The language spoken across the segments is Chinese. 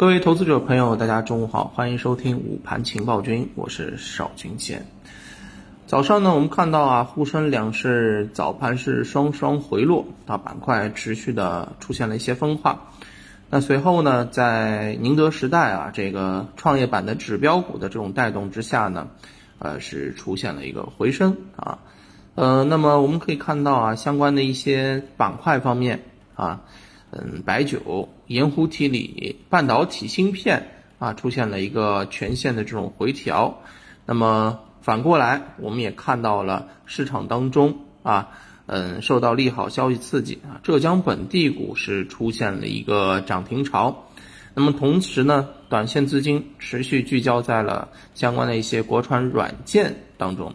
各位投资者朋友，大家中午好，欢迎收听午盘情报君，我是邵军贤。早上呢，我们看到啊，沪深两市早盘是双双回落，啊，板块持续的出现了一些分化。那随后呢，在宁德时代啊这个创业板的指标股的这种带动之下呢，呃，是出现了一个回升啊。呃，那么我们可以看到啊，相关的一些板块方面啊。嗯，白酒、盐湖提锂、半导体芯片啊，出现了一个全线的这种回调。那么反过来，我们也看到了市场当中啊，嗯，受到利好消息刺激啊，浙江本地股市出现了一个涨停潮。那么同时呢，短线资金持续聚焦在了相关的一些国传软件当中，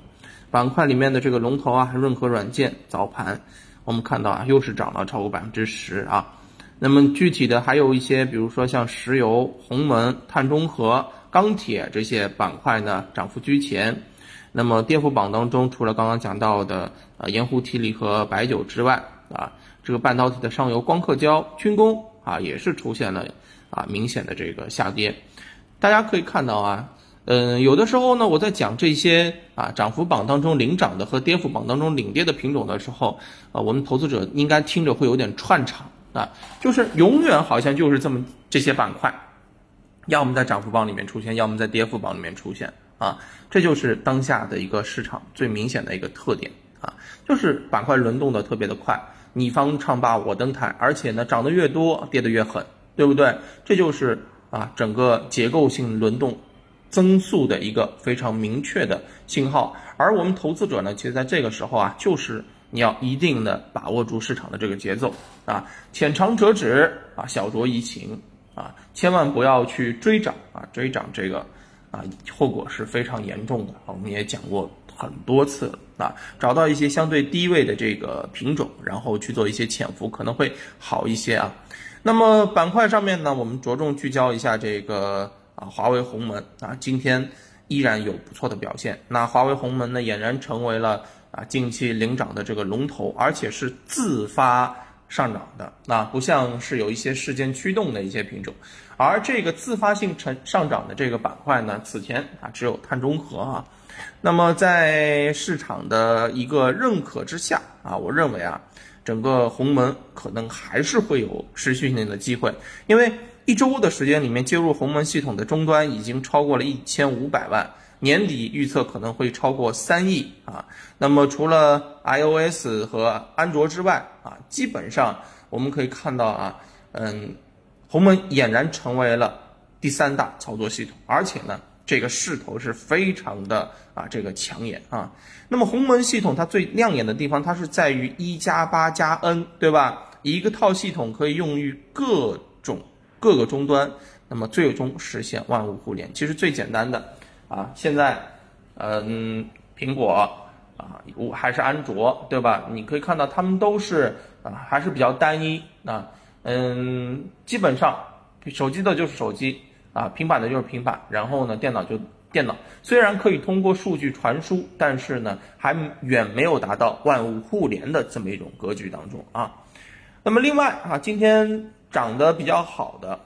板块里面的这个龙头啊，润和软件早盘我们看到啊，又是涨了超过百分之十啊。那么具体的还有一些，比如说像石油、鸿蒙、碳中和、钢铁这些板块呢，涨幅居前。那么跌幅榜当中，除了刚刚讲到的呃盐湖提锂和白酒之外，啊，这个半导体的上游光刻胶、军工啊，也是出现了啊明显的这个下跌。大家可以看到啊，嗯，有的时候呢，我在讲这些啊涨幅榜当中领涨的和跌幅榜当中领跌的品种的时候，啊，我们投资者应该听着会有点串场。啊，就是永远好像就是这么这些板块，要么在涨幅榜里面出现，要么在跌幅榜里面出现啊，这就是当下的一个市场最明显的一个特点啊，就是板块轮动的特别的快，你方唱罢我登台，而且呢涨得越多跌得越狠，对不对？这就是啊整个结构性轮动增速的一个非常明确的信号，而我们投资者呢，其实在这个时候啊，就是。你要一定的把握住市场的这个节奏啊，浅尝辄止啊，小酌怡情啊，千万不要去追涨啊，追涨这个啊，后果是非常严重的啊。我们也讲过很多次了啊，找到一些相对低位的这个品种，然后去做一些潜伏，可能会好一些啊。那么板块上面呢，我们着重聚焦一下这个啊，华为鸿蒙啊，今天依然有不错的表现。那华为鸿蒙呢，俨然成为了。啊，近期领涨的这个龙头，而且是自发上涨的，那不像是有一些事件驱动的一些品种，而这个自发性成上涨的这个板块呢，此前啊只有碳中和啊，那么在市场的一个认可之下啊，我认为啊，整个鸿蒙可能还是会有持续性的机会，因为一周的时间里面接入鸿蒙系统的终端已经超过了一千五百万。年底预测可能会超过三亿啊，那么除了 iOS 和安卓之外啊，基本上我们可以看到啊，嗯，鸿蒙俨然成为了第三大操作系统，而且呢，这个势头是非常的啊，这个抢眼啊。那么鸿蒙系统它最亮眼的地方，它是在于一加八加 N，对吧？一个套系统可以用于各种各个终端，那么最终实现万物互联。其实最简单的。啊，现在，嗯，苹果啊，我还是安卓，对吧？你可以看到，他们都是啊，还是比较单一啊，嗯，基本上手机的就是手机啊，平板的就是平板，然后呢，电脑就电脑。虽然可以通过数据传输，但是呢，还远没有达到万物互联的这么一种格局当中啊。那么另外啊，今天涨得比较好的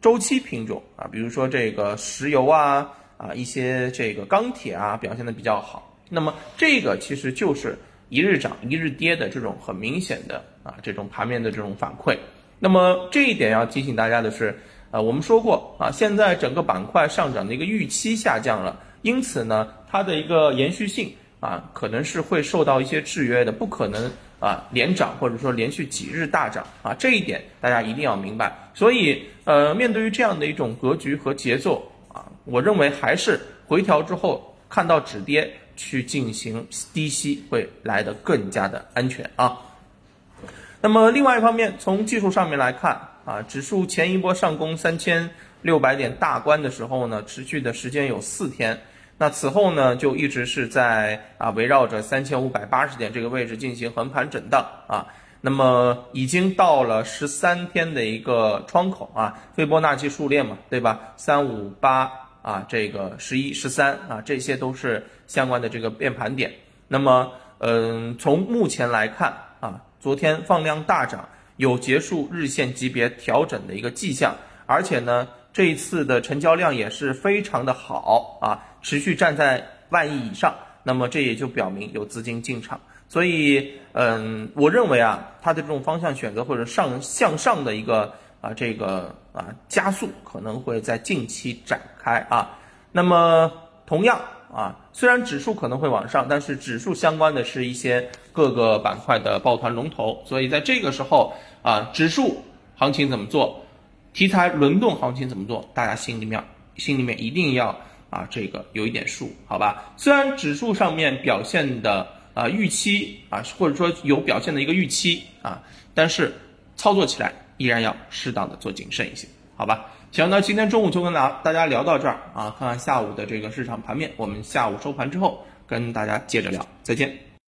周期品种啊，比如说这个石油啊。啊，一些这个钢铁啊表现的比较好，那么这个其实就是一日涨一日跌的这种很明显的啊这种盘面的这种反馈。那么这一点要提醒大家的是，啊我们说过啊，现在整个板块上涨的一个预期下降了，因此呢它的一个延续性啊可能是会受到一些制约的，不可能啊连涨或者说连续几日大涨啊，这一点大家一定要明白。所以呃面对于这样的一种格局和节奏。我认为还是回调之后看到止跌去进行低吸会来得更加的安全啊。那么另外一方面，从技术上面来看啊，指数前一波上攻三千六百点大关的时候呢，持续的时间有四天，那此后呢就一直是在啊围绕着三千五百八十点这个位置进行横盘震荡啊。那么已经到了十三天的一个窗口啊，斐波那契数列嘛，对吧？三五八。啊，这个十一、十三啊，这些都是相关的这个变盘点。那么，嗯，从目前来看啊，昨天放量大涨，有结束日线级别调整的一个迹象，而且呢，这一次的成交量也是非常的好啊，持续站在万亿以上，那么这也就表明有资金进场。所以，嗯，我认为啊，它的这种方向选择或者上向上的一个啊，这个啊加速可能会在近期展开啊。那么，同样啊，虽然指数可能会往上，但是指数相关的是一些各个板块的抱团龙头，所以在这个时候啊，指数行情怎么做，题材轮动行情怎么做，大家心里面心里面一定要啊这个有一点数，好吧？虽然指数上面表现的。啊，预期啊，或者说有表现的一个预期啊，但是操作起来依然要适当的做谨慎一些，好吧？行，那今天中午就跟大大家聊到这儿啊，看看下午的这个市场盘面，我们下午收盘之后跟大家接着聊，再见。